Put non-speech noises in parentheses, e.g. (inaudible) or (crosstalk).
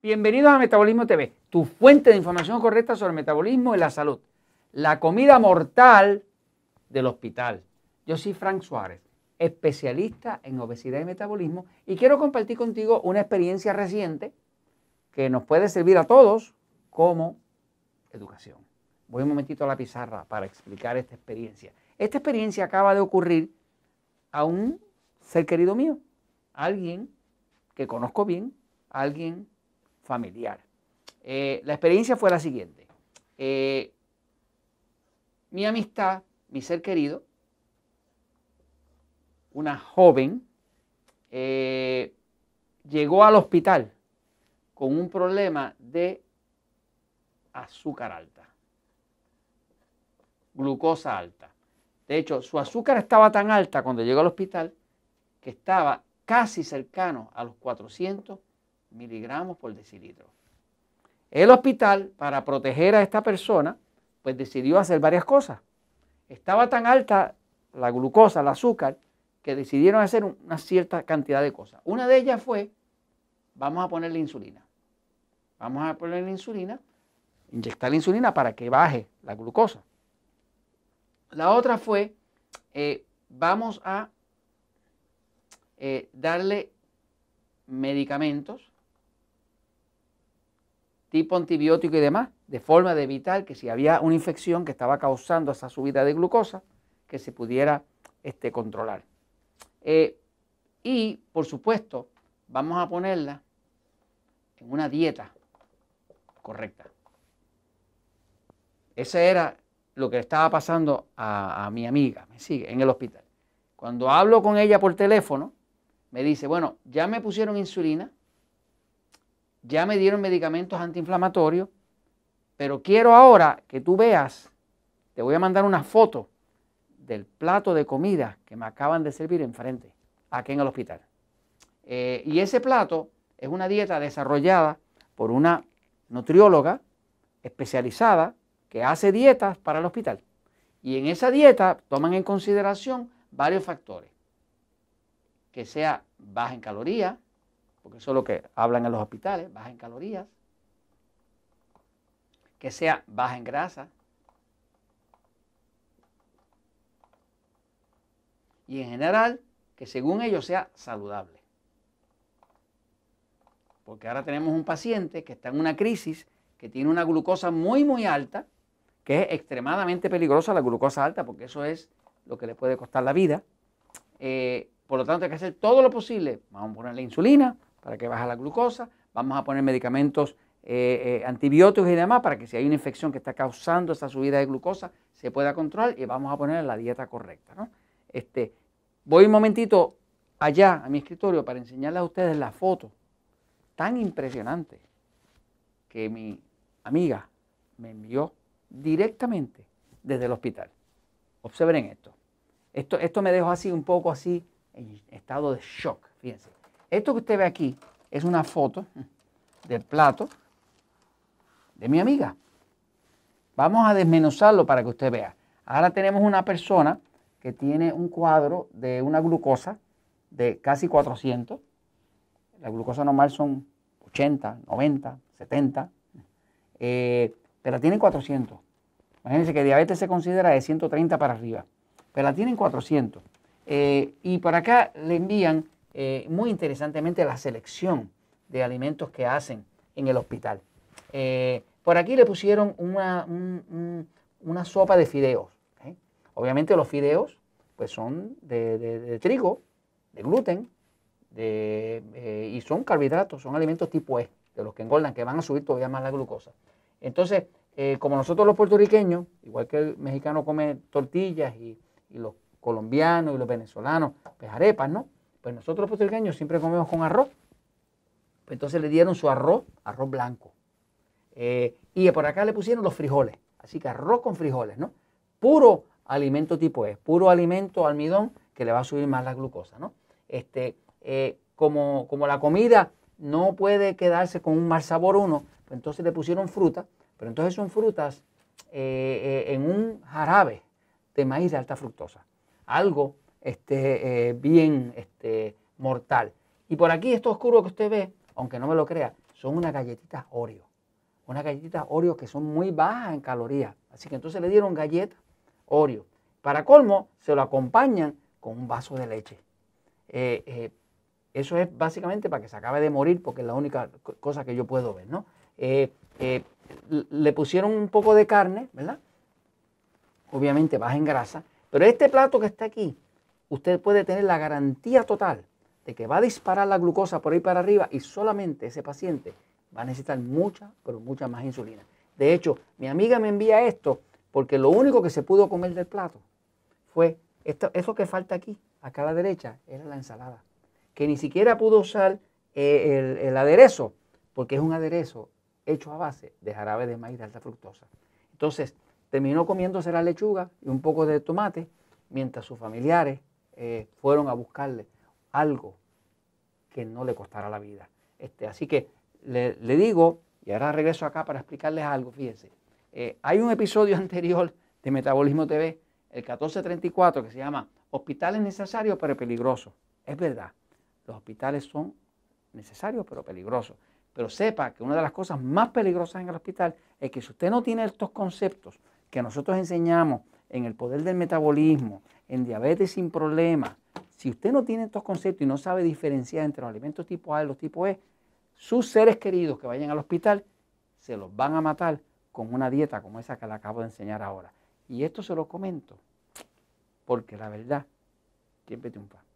Bienvenidos a Metabolismo TV, tu fuente de información correcta sobre el metabolismo y la salud. La comida mortal del hospital. Yo soy Frank Suárez, especialista en obesidad y metabolismo, y quiero compartir contigo una experiencia reciente que nos puede servir a todos como educación. Voy un momentito a la pizarra para explicar esta experiencia. Esta experiencia acaba de ocurrir a un ser querido mío, alguien que conozco bien, alguien familiar. Eh, la experiencia fue la siguiente. Eh, mi amistad, mi ser querido, una joven, eh, llegó al hospital con un problema de azúcar alta, glucosa alta. De hecho, su azúcar estaba tan alta cuando llegó al hospital que estaba casi cercano a los 400 miligramos por decilitro. El hospital, para proteger a esta persona, pues decidió hacer varias cosas. Estaba tan alta la glucosa, el azúcar, que decidieron hacer una cierta cantidad de cosas. Una de ellas fue, vamos a ponerle insulina. Vamos a ponerle insulina, inyectar la insulina para que baje la glucosa. La otra fue, eh, vamos a eh, darle medicamentos tipo antibiótico y demás, de forma de evitar que si había una infección que estaba causando esa subida de glucosa, que se pudiera este, controlar. Eh, y, por supuesto, vamos a ponerla en una dieta correcta. Ese era lo que estaba pasando a, a mi amiga, me sigue, en el hospital. Cuando hablo con ella por teléfono, me dice, bueno, ya me pusieron insulina, ya me dieron medicamentos antiinflamatorios, pero quiero ahora que tú veas, te voy a mandar una foto del plato de comida que me acaban de servir enfrente, aquí en el hospital. Eh, y ese plato es una dieta desarrollada por una nutrióloga especializada que hace dietas para el hospital. Y en esa dieta toman en consideración varios factores. Que sea baja en calorías, porque eso es lo que hablan en los hospitales, baja en calorías, que sea baja en grasa y en general que según ellos sea saludable. Porque ahora tenemos un paciente que está en una crisis, que tiene una glucosa muy, muy alta, que es extremadamente peligrosa la glucosa alta, porque eso es lo que le puede costar la vida. Eh, por lo tanto, hay que hacer todo lo posible. Vamos a ponerle insulina, para que baje la glucosa, vamos a poner medicamentos eh, eh, antibióticos y demás para que si hay una infección que está causando esa subida de glucosa se pueda controlar y vamos a poner la dieta correcta. Este, voy un momentito allá a mi escritorio para enseñarles a ustedes la foto tan impresionante que mi amiga me envió directamente desde el hospital. Observen esto. Esto, esto me dejó así un poco así en estado de shock, fíjense. Esto que usted ve aquí es una foto del plato de mi amiga. Vamos a desmenuzarlo para que usted vea. Ahora tenemos una persona que tiene un cuadro de una glucosa de casi 400. La glucosa normal son 80, 90, 70, pero la tienen 400. Imagínense que diabetes se considera de 130 para arriba, pero la tienen 400. Eh, y por acá le envían eh, muy interesantemente la selección de alimentos que hacen en el hospital. Eh, por aquí le pusieron una, una sopa de fideos. Obviamente los fideos pues son de, trigo, de gluten, eh, y son carbohidratos, son alimentos tipo E, de los que engordan, que van a subir todavía más la glucosa. Entonces, como nosotros los puertorriqueños, igual que el mexicano come tortillas y, y los colombianos y los venezolanos, pues arepas, ¿no? Pues nosotros los puertorriqueños siempre comemos con arroz. Pues entonces le dieron su arroz, arroz blanco. Eh, y por acá le pusieron los frijoles. Así que arroz con frijoles, ¿no? Puro alimento tipo E, puro alimento almidón que le va a subir más la glucosa, ¿no? Este, eh, como, como la comida no puede quedarse con un mal sabor uno, pues entonces le pusieron fruta, pero entonces son frutas eh, en un jarabe de maíz de alta fructosa. Algo este, bien este, mortal. Y por aquí, esto oscuro que usted ve, aunque no me lo crea, son unas galletitas Oreo. Unas galletitas Oreo que son muy bajas en calorías. Así que entonces le dieron galletas Oreo. Para colmo, se lo acompañan con un vaso de leche. Eh, eh, eso es básicamente para que se acabe de morir, porque es la única cosa que yo puedo ver, ¿no? Eh, le pusieron un poco de carne, ¿verdad? Obviamente baja en grasa, pero este plato que está aquí, usted puede tener la garantía total de que va a disparar la glucosa por ahí para arriba y solamente ese paciente va a necesitar mucha, pero mucha más insulina. De hecho, mi amiga me envía esto porque lo único que se pudo comer del plato fue esto, eso que falta aquí, acá a la derecha, era la ensalada. Que ni siquiera pudo usar eh, el, el aderezo, porque es un aderezo hecho a base de jarabe de maíz de alta fructosa. Entonces, terminó comiéndose la lechuga y un poco de tomate, mientras sus familiares eh, fueron a buscarle algo que no le costara la vida. Este, así que le, digo, y ahora regreso acá para explicarles algo, fíjense, eh, hay un episodio (laughs) anterior de Metabolismo TV, el 1434, que se llama Hospitales necesarios pero peligrosos. Es verdad, los hospitales son necesarios pero peligrosos. Pero sepa que una de las cosas más peligrosas en el hospital es que si usted no tiene estos conceptos que nosotros enseñamos en el poder del metabolismo, en diabetes sin problemas, si usted no tiene estos conceptos y no sabe diferenciar entre los alimentos tipo A y los tipo E, sus seres queridos que vayan al hospital se los van a matar con una dieta como esa que le acabo de enseñar ahora. Y esto se lo comento porque la verdad siempre triunfa.